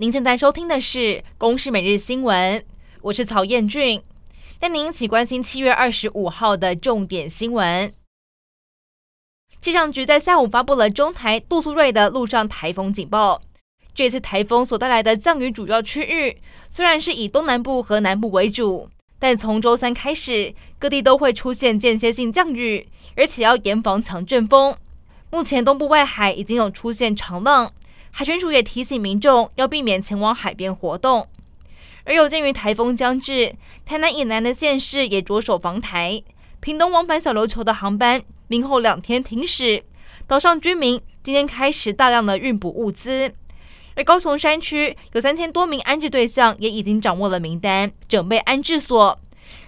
您现在收听的是《公视每日新闻》，我是曹彦俊，带您一起关心七月二十五号的重点新闻。气象局在下午发布了中台杜苏芮的陆上台风警报。这次台风所带来的降雨主要区域，虽然是以东南部和南部为主，但从周三开始，各地都会出现间歇性降雨，而且要严防强阵风。目前东部外海已经有出现长浪。海巡署也提醒民众要避免前往海边活动，而有鉴于台风将至，台南以南的县市也着手防台。屏东往返小琉球的航班明后两天停驶，岛上居民今天开始大量的运补物资。而高雄山区有三千多名安置对象也已经掌握了名单，准备安置所。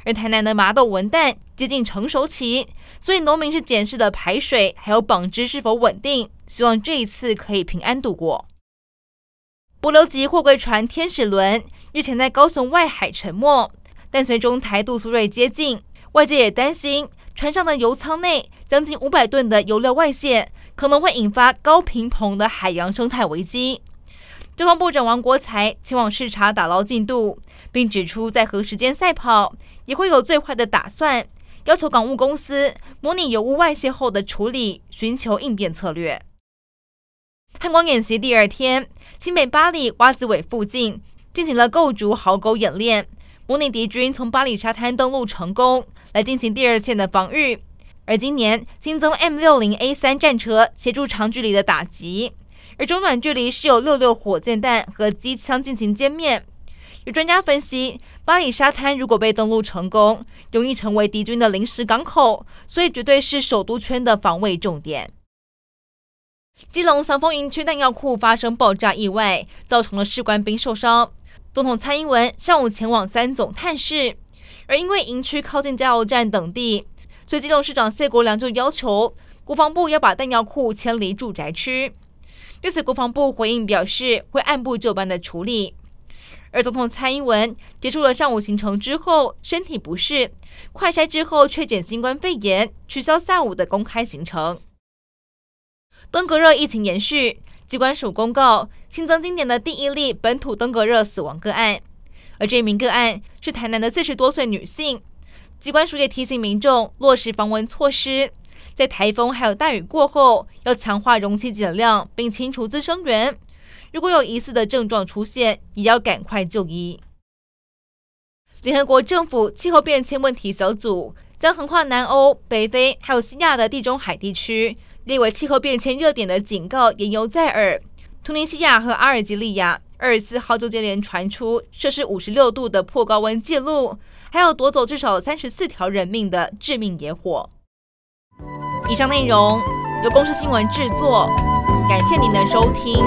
而台南的麻豆文旦接近成熟期，所以农民是检视的排水还有绑织是否稳定，希望这一次可以平安度过。帛琉级货柜船天使轮日前在高雄外海沉没，但随中台杜苏瑞接近，外界也担心船上的油舱内将近五百吨的油料外泄，可能会引发高频膨的海洋生态危机。交通部长王国材前往视察打捞进度，并指出在核时间赛跑也会有最坏的打算，要求港务公司模拟油污外泄后的处理，寻求应变策略。汉光演习第二天，新北八里洼子尾附近进行了构筑壕沟演练，模拟敌军从八里沙滩登陆成功，来进行第二线的防御。而今年新增 M 六零 A 三战车协助长距离的打击。而中短距离是由六六火箭弹和机枪进行歼灭。有专家分析，巴里沙滩如果被登陆成功，容易成为敌军的临时港口，所以绝对是首都圈的防卫重点。基隆祥丰营区弹药库发生爆炸意外，造成了士官兵受伤。总统蔡英文上午前往三总探视，而因为营区靠近加油站等地，所以基隆市长谢国梁就要求国防部要把弹药库迁离住宅区。对此，国防部回应表示会按部就班的处理。而总统蔡英文结束了上午行程之后，身体不适，快筛之后确诊新冠肺炎，取消下午的公开行程。登革热疫情延续，机关署公告新增今年的第一例本土登革热死亡个案，而这名个案是台南的四十多岁女性。机关署也提醒民众落实防蚊措施。在台风还有大雨过后，要强化容器减量，并清除滋生源。如果有疑似的症状出现，也要赶快就医。联合国政府气候变迁问题小组将横跨南欧、北非还有西亚的地中海地区列为气候变迁热点的警告言犹在耳。突尼西亚和阿尔及利亚二十四号就接连传出摄氏五十六度的破高温记录，还有夺走至少三十四条人命的致命野火。以上内容由公司新闻制作，感谢您的收听。